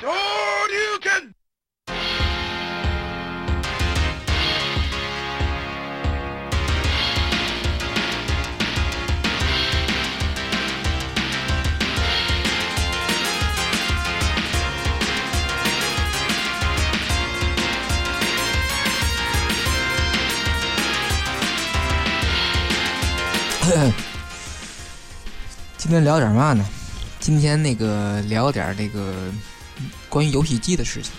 昇竜拳今天聊点嘛呢？今天那个聊点那个关于游戏机的事情，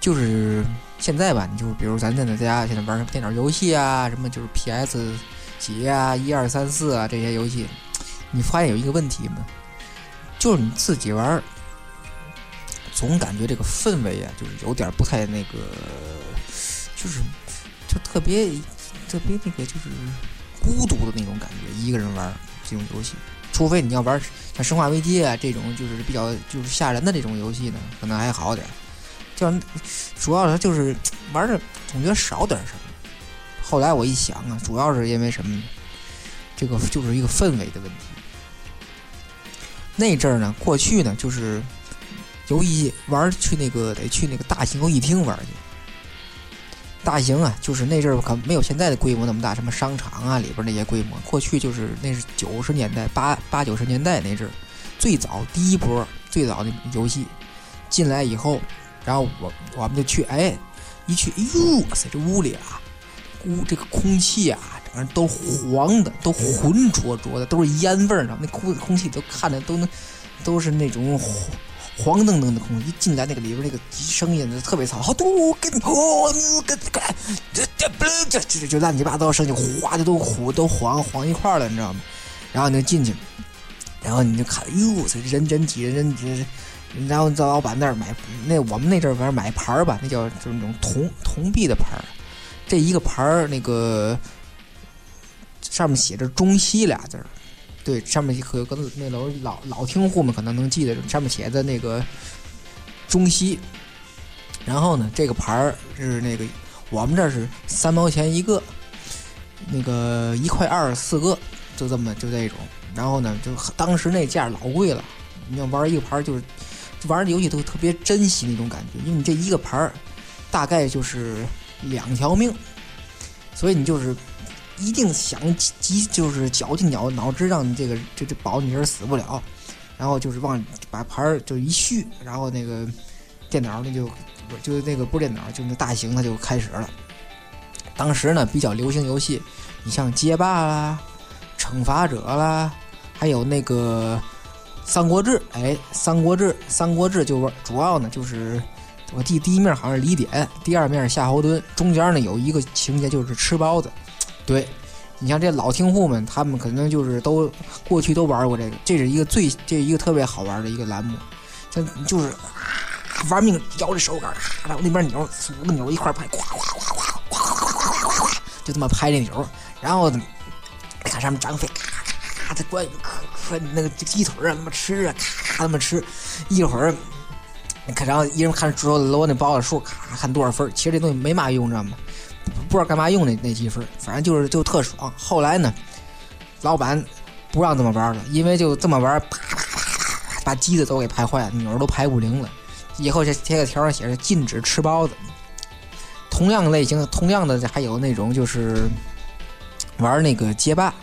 就是现在吧，你就比如咱现在在家现在玩什么电脑游戏啊，什么就是 PS 几啊、一二三四啊这些游戏，你发现有一个问题吗？就是你自己玩，总感觉这个氛围啊，就是有点不太那个，就是就特别特别那个就是孤独的那种感觉，一个人玩这种游戏。除非你要玩像《生化危机》啊这种就是比较就是吓人的这种游戏呢，可能还好点儿。就主要是就是玩着总觉得少点什么。后来我一想啊，主要是因为什么呢？这个就是一个氛围的问题。那阵儿呢，过去呢就是游戏玩去那个得去那个大型游戏厅玩去。大型啊，就是那阵儿可没有现在的规模那么大，什么商场啊里边那些规模。过去就是那是九十年代八八九十年代那阵儿，最早第一波最早的游戏进来以后，然后我我们就去，哎，一去，哎呦，哇塞，这屋里啊，屋这个空气啊，整个都黄的，都浑浊浊的，都是烟味儿，那空空气都看着都能都是那种黄。澄澄的空，一进来那个里边那个声音就特别嘈，好多跟哦跟这这不这这就乱七八糟声音，哗的都糊都黄黄一块了，你知道吗？然后你就进去，然后你就看，哟，这人真挤人真挤，然后在老板那儿买那我们那阵儿反正买牌儿吧，那叫就是那种铜铜币的牌儿，这一个牌儿那个上面写着“中西”俩字儿。对，上面可有个那楼老老听户们可能能记得，上面写的那个中西。然后呢，这个牌儿是那个我们这是三毛钱一个，那个一块二四个，就这么就这种。然后呢，就当时那价老贵了，你要玩一个牌儿，就是玩游戏都特别珍惜那种感觉，因为你这一个牌儿大概就是两条命，所以你就是。一定想急，就是绞尽脑脑汁让你这个这这保你这死不了，然后就是往把牌儿就一续，然后那个电脑那就就那个不是电脑，就那大型它就开始了。当时呢比较流行游戏，你像街霸啦、惩罚者啦，还有那个三国志，哎，三国志，三国志就主要呢就是我第第一面好像是李典，第二面是夏侯惇，中间呢有一个情节就是吃包子。对，你像这老听户们，他们可能就是都过去都玩过这个，这是一个最这一个特别好玩的一个栏目，像就是啊玩命摇着手杆，然后那边扭五个扭一块拍，咵咵咵咵咵咵咵咵咵，就这么拍这钮，然后看上面张飞，咔咔咔，他关磕磕那个鸡腿啊，那么吃啊，咔咔那么吃，一会儿你看，然后一人看桌子摞那包子数，咔看多少分，其实这东西没嘛用，知道吗？不知道干嘛用那那积分，反正就是就特爽。后来呢，老板不让这么玩了，因为就这么玩，啪啪啪啪啪，把机子都给拍坏了，钮都拍不灵了。以后这贴个条上写着禁止吃包子。同样类型，同样的还有那种就是玩那个街霸，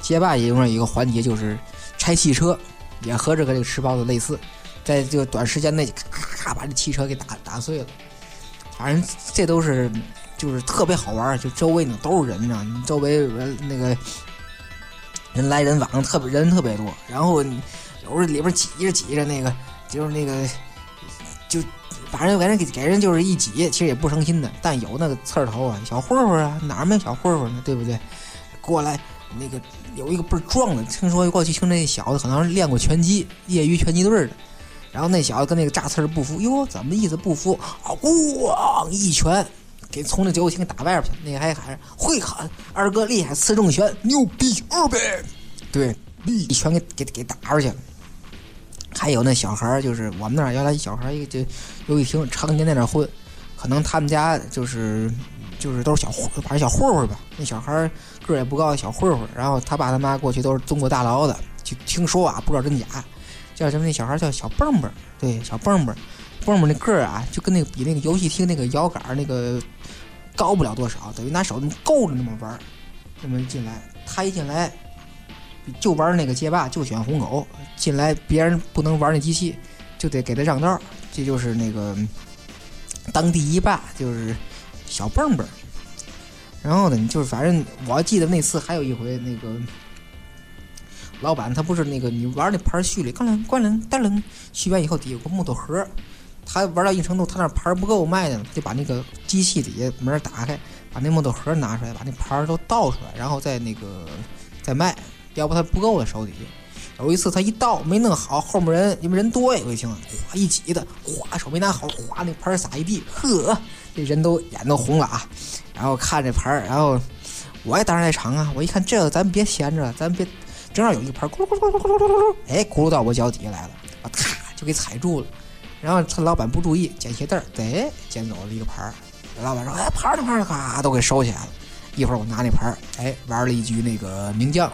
街霸也用一个环节就是拆汽车，也和这个这个吃包子类似，在这个短时间内咔咔咔把这汽车给打打碎了。反正这都是。就是特别好玩就周围呢都是人呢，你周围人那个人来人往，特别人特别多。然后有时候里边挤着挤着，那个就是那个就反正给人给给人就是一挤，其实也不省心的。但有那个刺头啊，小混混啊，哪儿没小混混呢？对不对？过来那个有一个倍儿壮的，听说过去听那小子可能是练过拳击，业余拳击队的。然后那小子跟那个炸刺不服，哟，怎么意思不服？啊，咣一拳。给从那酒厅打外边去，那个还喊会喊二哥厉害，刺中拳牛逼二百，对，一拳给给给打出去了。还有那小孩儿就是我们那儿原来一小孩儿一个就游戏厅常年在那儿混，可能他们家就是就是都是小混，反正小混混吧。那小孩儿个儿也不高，小混混。然后他爸他妈过去都是蹲过大牢的，就听说啊，不知道真假，叫什么？那小孩叫小蹦蹦，对，小蹦蹦，蹦蹦那个儿啊，就跟那个比那个游戏厅那个摇杆那个高不了多少，等于拿手那么够着那么玩儿，那么进来，他一进来就玩那个街霸，就选红狗，进来别人不能玩那机器，就得给他让道，这就是那个当第一霸，就是小蹦蹦。然后呢，就是反正我记得那次还有一回，那个老板他不是那个你玩那牌序里，咣啷咣啷当啷，续完以后底下有个木头盒，他玩到一定程度，他那牌不够卖的，他就把那个机器底下门打开，把那木头盒拿出来，把那牌都倒出来，然后再那个再卖，要不他不够了手底下。有一次他一倒没弄好，后面人因为人多呀，我一听，哗一挤的，哗手没拿好，哗那牌撒一地，呵，这人都眼都红了啊。然后看这牌，然后我也当时在场啊，我一看这个咱别闲着，咱别正好有一盘咕噜咕噜咕噜咕噜咕噜，哎，咕噜到我脚底下来了，我咔就给踩住了。然后趁老板不注意，捡鞋带儿，哎，捡走了一个牌儿。老板说：“哎，牌儿呢？牌儿呢？咔，都给收起来了。”一会儿我拿那牌儿，哎，玩了一局那个名将，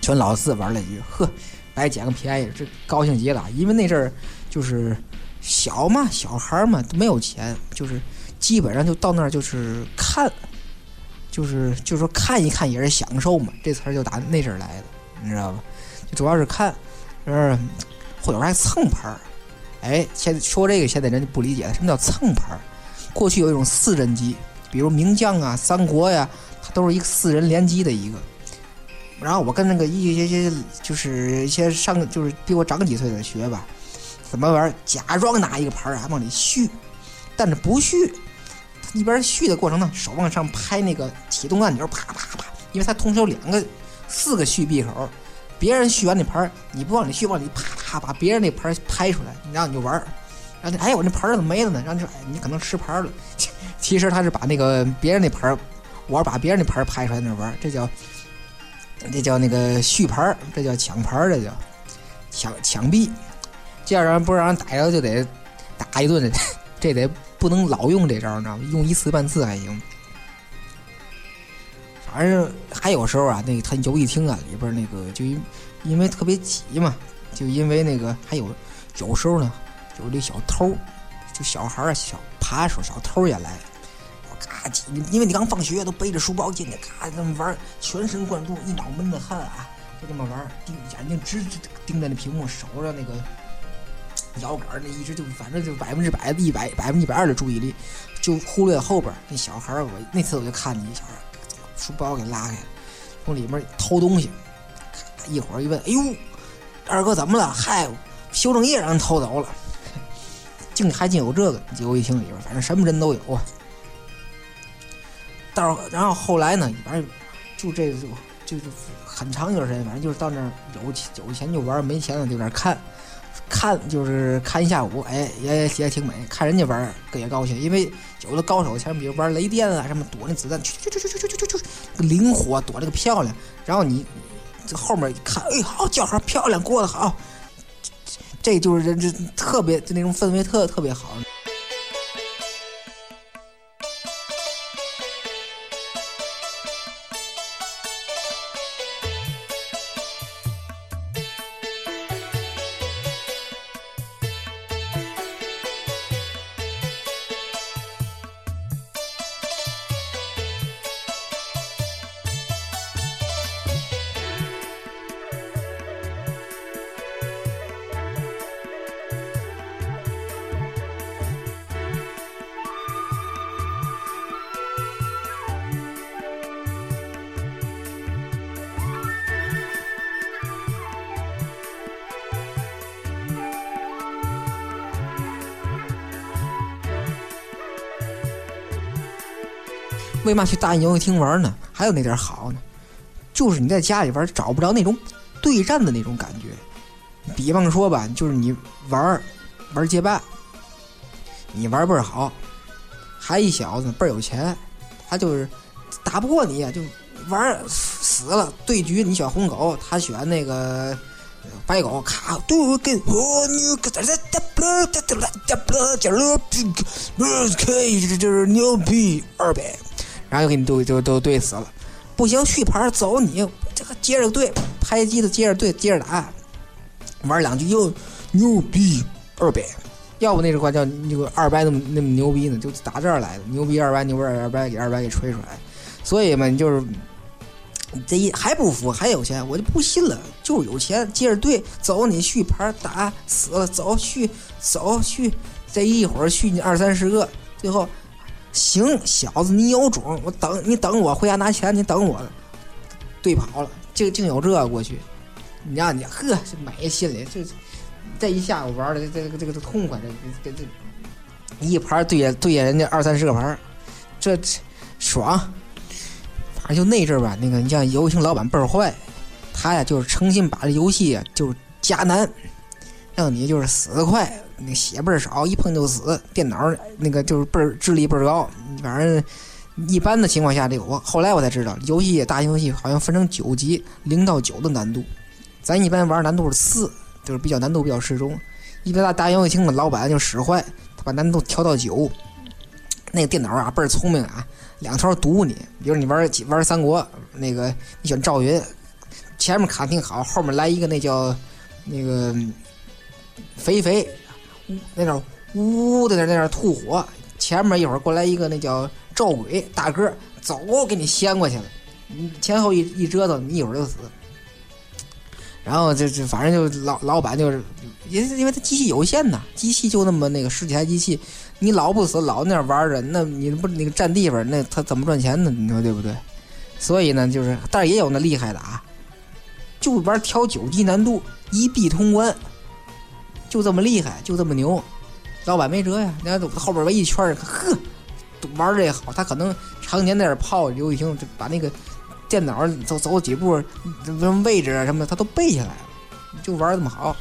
全老四玩了一局，呵，白捡个便宜，这高兴极了。因为那阵儿就是小嘛，小孩儿嘛，都没有钱，就是。基本上就到那儿就是看，就是就是说看一看也是享受嘛，这词儿就打那阵儿来的，你知道吧？就主要是看，嗯，或者还蹭牌儿。哎，现在说这个现在人就不理解了，什么叫蹭牌？过去有一种四人机，比如名将啊、三国呀，它都是一个四人联机的一个。然后我跟那个一些些就是一些上就是比我长几岁的学吧，怎么玩？假装拿一个牌儿啊往里续，但是不续。一边续的过程呢，手往上拍那个启动按钮，啪啪啪，因为它同时有两个四个续闭口，别人续完那牌你不往里续，往里啪啪把别人那牌拍出来，然后你就玩然后你哎，我那牌怎么没了呢？然后你说哎，你可能吃牌了。其实他是把那个别人那牌我把别人那牌拍出来那玩这叫这叫那个续牌这叫抢牌这叫抢抢币。这样人不让人逮着就得打一顿，这得。不能老用这招，你知道吗？用一次半次还行。反正还有时候啊，那个他游戏厅啊里边那个就因因为特别挤嘛，就因为那个还有有时候呢，有这小偷，就小孩儿小扒手小偷也来，我嘎挤，因为你刚放学都背着书包进去，嘎那么玩，全神贯注，一脑门子汗啊，就这么玩，盯眼睛直直盯着那屏幕，守着那个。摇杆那一直就反正就百分之百的一百百分之一百二的注意力，就忽略后边那小孩儿我那次我就看见一小孩书包给拉开，从里面偷东西。一会儿一问，哎呦，二哥怎么了？嗨，修正液让人偷走了。竟还竟有这个结果一听里边，反正什么人都有啊。到然后后来呢，反正就这就就很长一段时间，反正就是到那儿有有钱就玩，没钱了就在那看。看就是看一下午，哎，也也挺美。看人家玩也高兴，因为有的高手前比如玩雷电啊，什么躲那子弹，去去去去去去去去，灵活躲这个漂亮。然后你这后面一看，哎，好小孩漂亮，过得好，这就是人这特别就那种氛围特特别好。为嘛去大型游戏厅玩呢？还有那点好呢，就是你在家里边找不着那种对战的那种感觉。比方说吧，就是你玩玩街霸，你玩倍儿好，还一小子倍儿有钱，他就是打不过你，就玩死了。对局你选红狗，他选那个。白狗卡，都跟哦，你个哒哒哒啵哒哒哒哒啵，加了，可以，这是牛逼二百。然后又给你都都都对死了，不行续牌走你这个接着对，拍机子接着对接着打，玩两局又牛逼二百，要不那句话叫那个二百那么那么牛逼呢，就打这儿来的，牛逼二百，牛逼二百，给二百给吹出来。所以嘛，你就是这一还不服，还有钱，我就不信了，就是有钱，接着对，走你续牌打死了，走续走续，这一会儿续你二三十个，最后行，小子你有种，我等你等我回家拿钱，你等我，对跑了，就竟有这过去，你让你呵，这美心里这这一下午玩的这这个这个这痛快，这这这一盘对对人家二三十个盘，这爽。反正就那阵儿吧，那个你像游戏老板倍儿坏，他呀就是诚心把这游戏啊就是加难，让你就是死得快，那血倍儿少，一碰就死。电脑那个就是倍儿智力倍儿高，反正一般的情况下这个我后来我才知道，游戏大型游戏好像分成九级，零到九的难度。咱一般玩难度是四，就是比较难度比较适中。一般大大游戏厅的老板就使坏，他把难度调到九。那个电脑啊倍儿聪明啊。两头堵你，比如你玩玩三国，那个你选赵云，前面卡挺好，后面来一个那叫那个肥肥，那种呜的在那吐火，前面一会儿过来一个那叫赵鬼大个，走给你掀过去了，你前后一一折腾，你一会儿就死。然后就就反正就老老板就是，因因为他机器有限呐，机器就那么那个十几台机器。你老不死，老那玩着，那你不那个占地方，那他怎么赚钱呢？你说对不对？所以呢，就是，但是也有那厉害的啊，就玩挑九级难度，一币通关，就这么厉害，就这么牛，老板没辙呀。你看后边围一圈，呵，玩这好，他可能常年在这泡游戏厅，就把那个电脑走走几步，什么位置啊什么，他都背下来了，就玩这么好。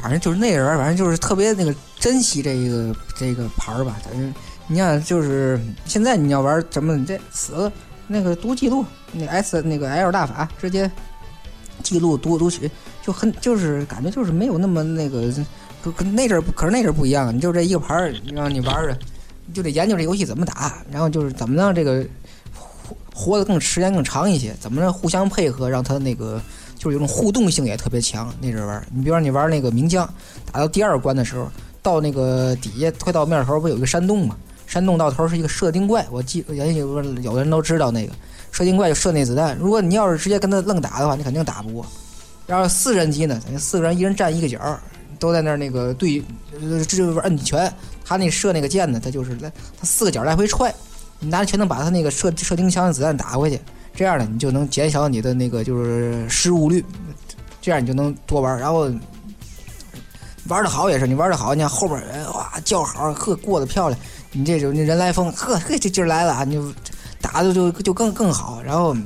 反正就是那人，反正就是特别那个珍惜这一个这个牌儿吧。反正你看，就是现在你要玩什么，这死了那个读记录，那 S 那个 L 大法直接记录读读取，就很就是感觉就是没有那么那个，跟那阵儿可是那阵儿不一样。你就这一个牌儿，让你玩儿，你就得研究这游戏怎么打，然后就是怎么让这个活活得更时间更长一些，怎么着互相配合，让他那个。就是有种互动性也特别强，那阵玩你比方你玩那个名将，打到第二关的时候，到那个底下快到面头，不有一个山洞吗？山洞到头是一个射钉怪，我记原有有的人都知道那个射钉怪就射那子弹。如果你要是直接跟他愣打的话，你肯定打不过。然后四人机呢，咱四个人一人站一个角，都在那儿那个对，这就是摁拳。他那射那个箭呢，他就是来他四个角来回踹，你拿着拳头把他那个射射钉枪的子弹打回去。这样呢，你就能减小你的那个就是失误率，这样你就能多玩。然后玩的好也是，你玩的好，你看后边人哇叫好，呵过得漂亮，你这种人来疯，呵呵这劲儿来了，你就打的就就更更好。然后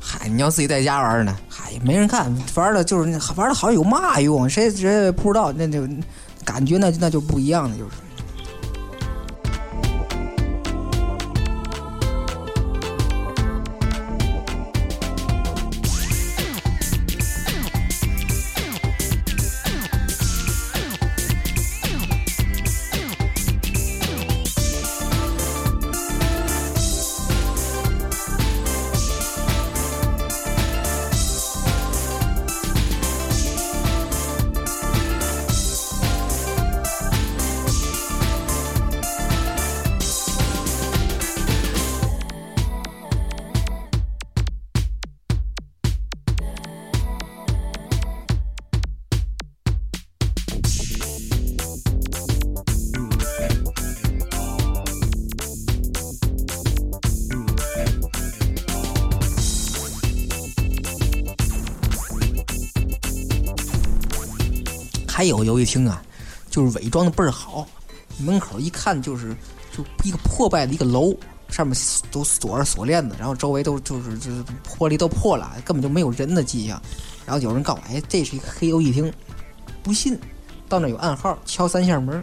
嗨，你要自己在家玩呢，也没人看，玩的就是玩的好有嘛用？谁谁也不知道，那就感觉那那就不一样的就是。还有游戏厅啊，就是伪装的倍儿好，门口一看就是就一个破败的一个楼，上面都锁着锁链子，然后周围都就是就是玻璃都破了，根本就没有人的迹象。然后有人告诉我哎，这是一个黑游戏厅，不信，到那有暗号，敲三下门，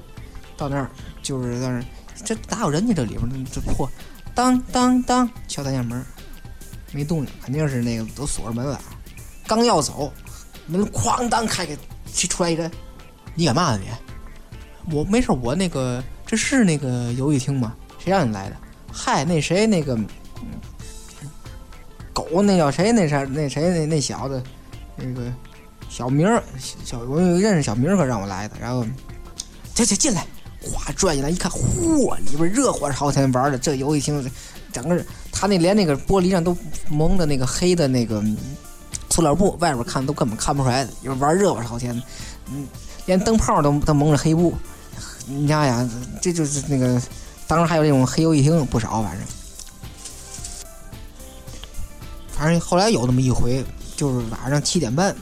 到那儿就是在那儿，这哪有人家这里边这破，当当当，敲三下门，没动静，肯定是那个都锁着门了。刚要走，门哐当开开，去出来一人。你干嘛呢你？我没事，我那个这是那个游戏厅吗？谁让你来的？嗨，那谁那个嗯狗那叫谁？那啥那谁那那小子，那个小明儿，小我有认识小明儿可让我来的，然后这这进来，哗转进来一看，嚯，里边热火朝天玩的这游戏厅，整个他那连那个玻璃上都蒙的那个黑的那个塑料布，外边看都根本看不出来，里边玩热火朝天的，嗯，连灯泡都都蒙着黑布，你想想，这就是那个，当然还有这种黑游戏厅不少，反正。反正后来有那么一回，就是晚上七点半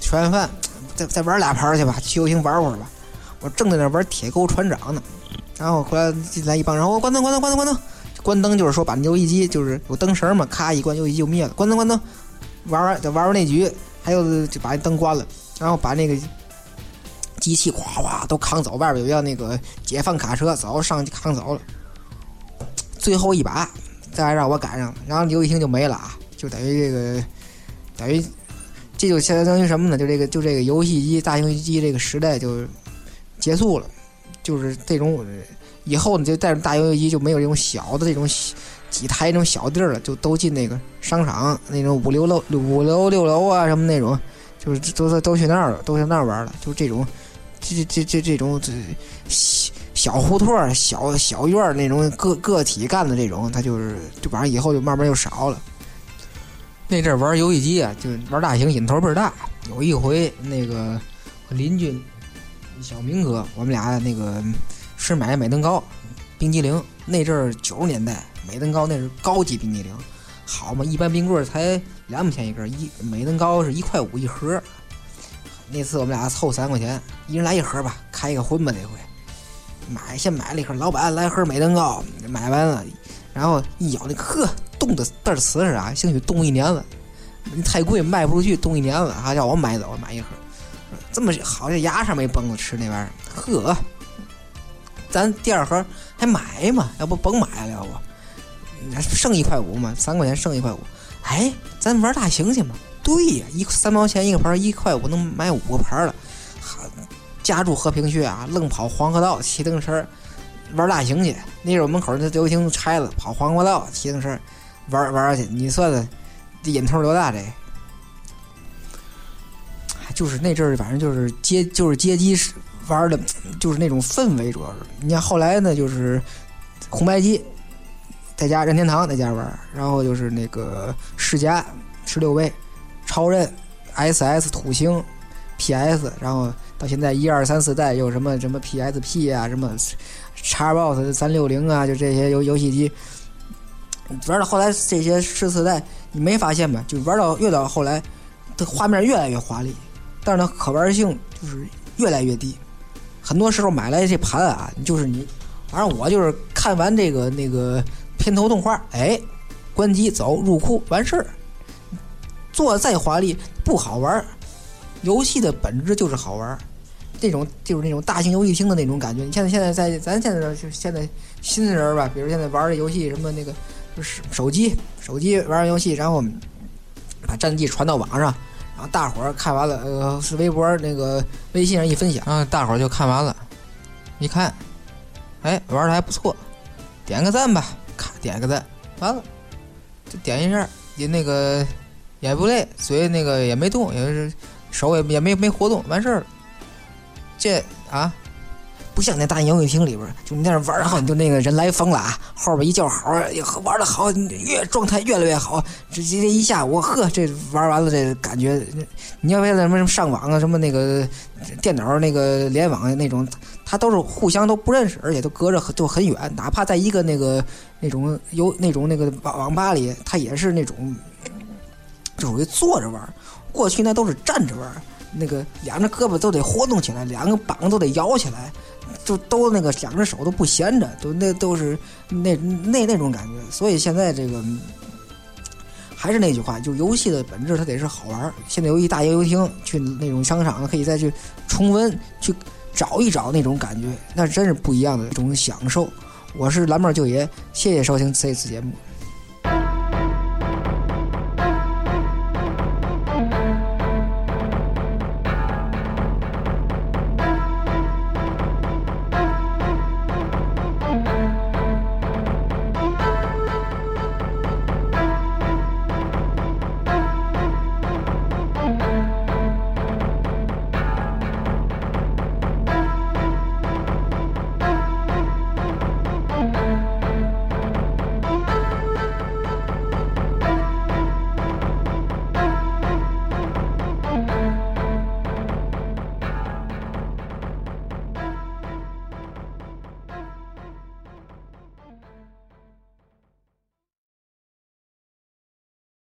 吃完饭，再再玩俩盘去吧，去游行玩会儿吧。我正在那玩铁钩船长呢，然后后来进来一帮人，我关灯关灯关灯关灯，关灯就是说把那游戏机就是有灯绳嘛，咔一关游戏机就灭了，关灯关灯，玩完就玩完那局，还有就把那灯关了，然后把那个机器哗哗都扛走，外边有辆那个解放卡车早上扛走了，最后一把再让我赶上，然后游戏厅就没了啊。就等于这个，等于这就相当于什么呢？就这个就这个游戏机大型游戏机这个时代就结束了，就是这种以后呢就带着大游戏机就没有这种小的这种几台这种小地儿了，就都进那个商场那种五六楼五楼六楼啊什么那种，就是都都去那儿了，都去那儿玩了，就这种这这这这这种这小小胡同小小院儿那种个个体干的这种，他就是就反正以后就慢慢就少了。那阵玩游戏机啊，就玩大型，瘾头倍儿大。有一回，那个邻居小明哥，我们俩那个是买美登高冰激凌。那阵儿九十年代，美登高那是高级冰激凌，好嘛，一般冰棍儿才两毛钱一根，一美登高是一块五一盒。那次我们俩凑三块钱，一人来一盒吧，开一个荤吧。那回买先买了一盒，老板来盒美登高，买完了，然后一咬那呵。冻的倍儿瓷实啊！兴许冻一年了，太贵卖不出去，冻一年了还叫我买走买一盒，这么好像牙上没崩子吃那玩意儿，呵，咱第二盒还买吗？要不甭买了，要不剩一块五嘛？三块钱剩一块五，哎，咱玩大型去嘛？对呀，一三毛钱一个盘，一块五能买五个盘了。家住和平区啊，愣跑黄河道骑自行车玩大型去。那时候门口那游戏厅拆了，跑黄河道骑自行车。玩玩去，你算算，这瘾头多大？这，就是那阵儿，反正就是街，就是街机玩的，就是那种氛围，主要是。你看后来呢，就是红白机，在家任天堂在家玩，然后就是那个世嘉十六位，超任，SS 土星，PS，然后到现在一二三四代有什么什么 PSP 啊，什么 Xbox 三六零啊，就这些游游戏机。玩到后来，这些十四代你没发现吗？就玩到越到后来，的画面越来越华丽，但是呢，可玩性就是越来越低。很多时候买来这盘啊，就是你，反正我就是看完这个那个片头动画，哎，关机走入库完事儿。做再华丽不好玩，游戏的本质就是好玩。这种就是那种大型游戏厅的那种感觉。你现在现在在咱现在就现在新人吧，比如现在玩的游戏什么那个。就是手机，手机玩游戏，然后把战绩传到网上，然后大伙儿看完了，呃，是微博那个微信上一分享，大伙儿就看完了。一看，哎，玩的还不错，点个赞吧，咔点个赞，完了就点一下，也那个也不累，嘴那个也没动，也是手也也没没活动，完事儿。这啊。不像那大游戏厅里边儿，就你在那玩好，你就那个人来疯了啊！后边一叫好，玩的好，越状态越来越好。这今天一下午，呵，这玩完了，这感觉，你要为了什么什么上网啊，什么那个电脑那个联网那种，他都是互相都不认识，而且都隔着都很远。哪怕在一个那个那种有那种那个网网吧里，他也是那种，就属于坐着玩。过去那都是站着玩，那个两个胳膊都得活动起来，两个膀都得摇起来。就都那个两只手都不闲着，都那都是那那那种感觉。所以现在这个还是那句话，就游戏的本质它得是好玩。现在游戏大游游厅去那种商场可以再去重温，去找一找那种感觉，那真是不一样的一种享受。我是蓝帽舅爷，谢谢收听这次节目。